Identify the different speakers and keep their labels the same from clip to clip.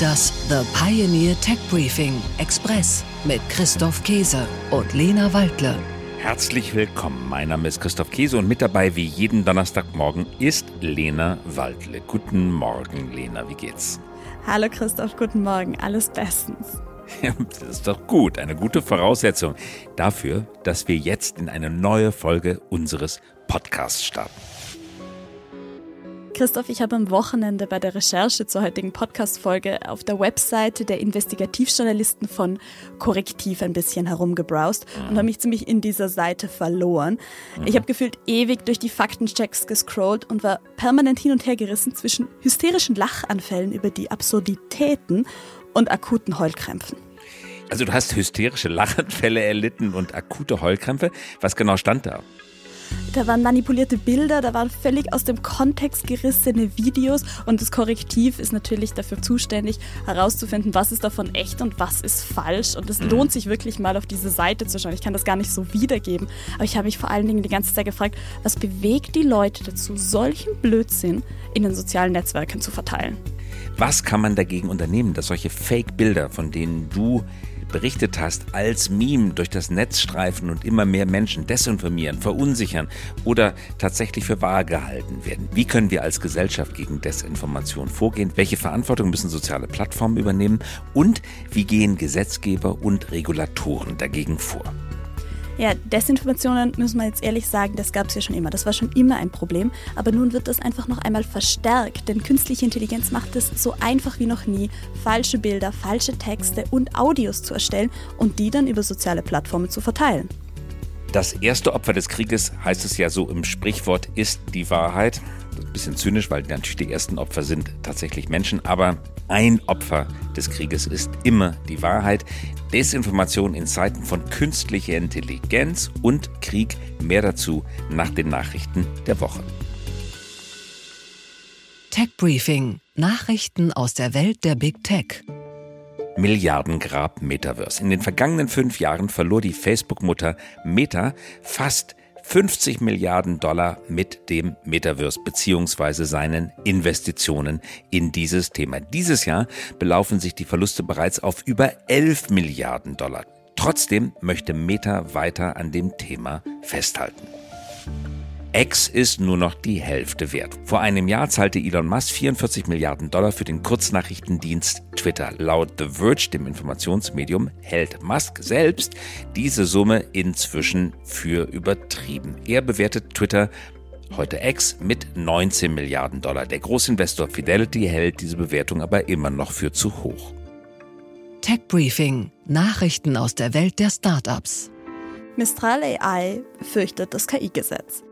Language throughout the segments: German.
Speaker 1: Das The Pioneer Tech Briefing Express mit Christoph Käse und Lena Waldle.
Speaker 2: Herzlich willkommen. Mein Name ist Christoph Käse und mit dabei wie jeden Donnerstagmorgen ist Lena Waldle. Guten Morgen, Lena. Wie geht's?
Speaker 3: Hallo Christoph, guten Morgen. Alles bestens.
Speaker 2: das ist doch gut. Eine gute Voraussetzung dafür, dass wir jetzt in eine neue Folge unseres Podcasts starten.
Speaker 3: Christoph, ich habe am Wochenende bei der Recherche zur heutigen Podcast-Folge auf der Webseite der Investigativjournalisten von Korrektiv ein bisschen herumgebrowst und habe mich ziemlich in dieser Seite verloren. Ich habe gefühlt ewig durch die Faktenchecks gescrollt und war permanent hin und her gerissen zwischen hysterischen Lachanfällen über die Absurditäten und akuten Heulkrämpfen.
Speaker 2: Also du hast hysterische Lachanfälle erlitten und akute Heulkrämpfe. Was genau stand da?
Speaker 3: Da waren manipulierte Bilder, da waren völlig aus dem Kontext gerissene Videos und das Korrektiv ist natürlich dafür zuständig, herauszufinden, was ist davon echt und was ist falsch. Und es lohnt sich wirklich mal auf diese Seite zu schauen. Ich kann das gar nicht so wiedergeben, aber ich habe mich vor allen Dingen die ganze Zeit gefragt, was bewegt die Leute dazu, solchen Blödsinn in den sozialen Netzwerken zu verteilen?
Speaker 2: Was kann man dagegen unternehmen, dass solche Fake-Bilder, von denen du berichtet hast, als Meme durch das Netz streifen und immer mehr Menschen desinformieren, verunsichern oder tatsächlich für wahr gehalten werden? Wie können wir als Gesellschaft gegen Desinformation vorgehen? Welche Verantwortung müssen soziale Plattformen übernehmen? Und wie gehen Gesetzgeber und Regulatoren dagegen vor?
Speaker 3: Ja, Desinformationen, müssen wir jetzt ehrlich sagen, das gab es ja schon immer. Das war schon immer ein Problem. Aber nun wird das einfach noch einmal verstärkt. Denn künstliche Intelligenz macht es so einfach wie noch nie, falsche Bilder, falsche Texte und Audios zu erstellen und die dann über soziale Plattformen zu verteilen.
Speaker 2: Das erste Opfer des Krieges, heißt es ja so im Sprichwort, ist die Wahrheit. Das ist ein bisschen zynisch, weil natürlich die ersten Opfer sind tatsächlich Menschen, aber ein Opfer des Krieges ist immer die Wahrheit. Desinformation in Zeiten von künstlicher Intelligenz und Krieg. Mehr dazu nach den Nachrichten der Woche.
Speaker 1: Tech Briefing. Nachrichten aus der Welt der Big Tech.
Speaker 2: Milliardengrab Metaverse. In den vergangenen fünf Jahren verlor die Facebook-Mutter Meta fast 50 Milliarden Dollar mit dem Metaverse beziehungsweise seinen Investitionen in dieses Thema. Dieses Jahr belaufen sich die Verluste bereits auf über 11 Milliarden Dollar. Trotzdem möchte Meta weiter an dem Thema festhalten. X ist nur noch die Hälfte wert. Vor einem Jahr zahlte Elon Musk 44 Milliarden Dollar für den Kurznachrichtendienst Twitter. Laut The Verge, dem Informationsmedium, hält Musk selbst diese Summe inzwischen für übertrieben. Er bewertet Twitter heute X mit 19 Milliarden Dollar. Der Großinvestor Fidelity hält diese Bewertung aber immer noch für zu hoch.
Speaker 1: Tech Briefing. Nachrichten aus der Welt der Startups.
Speaker 3: Mistral AI fürchtet das KI-Gesetz.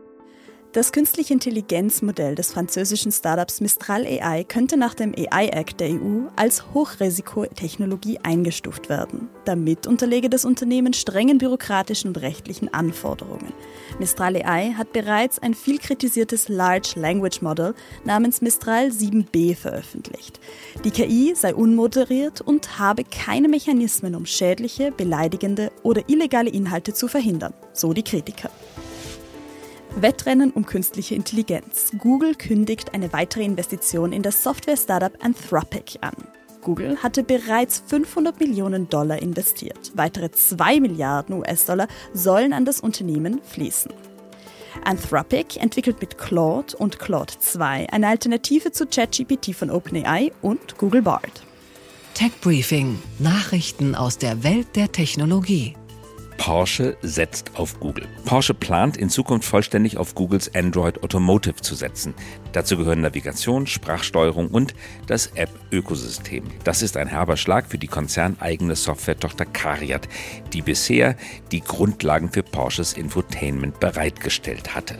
Speaker 3: Das künstliche Intelligenzmodell des französischen Startups Mistral AI könnte nach dem AI Act der EU als Hochrisikotechnologie eingestuft werden. Damit unterlege das Unternehmen strengen bürokratischen und rechtlichen Anforderungen. Mistral AI hat bereits ein viel kritisiertes Large Language Model namens Mistral 7b veröffentlicht. Die KI sei unmoderiert und habe keine Mechanismen, um schädliche, beleidigende oder illegale Inhalte zu verhindern, so die Kritiker. Wettrennen um künstliche Intelligenz. Google kündigt eine weitere Investition in das Software-Startup Anthropic an. Google hatte bereits 500 Millionen Dollar investiert. Weitere 2 Milliarden US-Dollar sollen an das Unternehmen fließen. Anthropic entwickelt mit Claude und Claude 2 eine Alternative zu ChatGPT von OpenAI und Google Bard.
Speaker 1: Tech Briefing. Nachrichten aus der Welt der Technologie.
Speaker 2: Porsche setzt auf Google. Porsche plant in Zukunft vollständig auf Googles Android Automotive zu setzen. Dazu gehören Navigation, Sprachsteuerung und das App-Ökosystem. Das ist ein herber Schlag für die konzerneigene Software-Tochter Cariat, die bisher die Grundlagen für Porsches Infotainment bereitgestellt hatte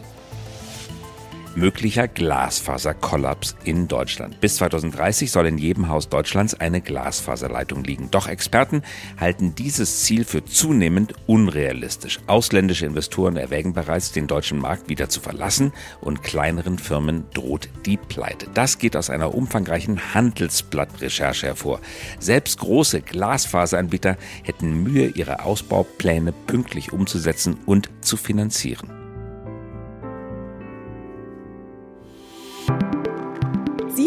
Speaker 2: möglicher Glasfaserkollaps in Deutschland. Bis 2030 soll in jedem Haus Deutschlands eine Glasfaserleitung liegen. Doch Experten halten dieses Ziel für zunehmend unrealistisch. Ausländische Investoren erwägen bereits, den deutschen Markt wieder zu verlassen und kleineren Firmen droht die Pleite. Das geht aus einer umfangreichen Handelsblatt-Recherche hervor. Selbst große Glasfaseranbieter hätten Mühe, ihre Ausbaupläne pünktlich umzusetzen und zu finanzieren.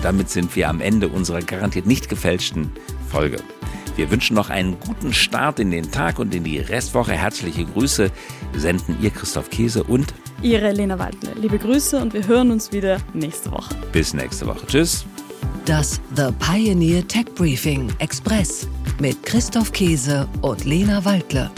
Speaker 2: Und damit sind wir am Ende unserer garantiert nicht gefälschten Folge. Wir wünschen noch einen guten Start in den Tag und in die Restwoche. Herzliche Grüße senden ihr Christoph Käse und
Speaker 3: Ihre Lena Waldle. Liebe Grüße und wir hören uns wieder nächste Woche.
Speaker 2: Bis nächste Woche. Tschüss.
Speaker 1: Das The Pioneer Tech Briefing Express mit Christoph Käse und Lena Waldle.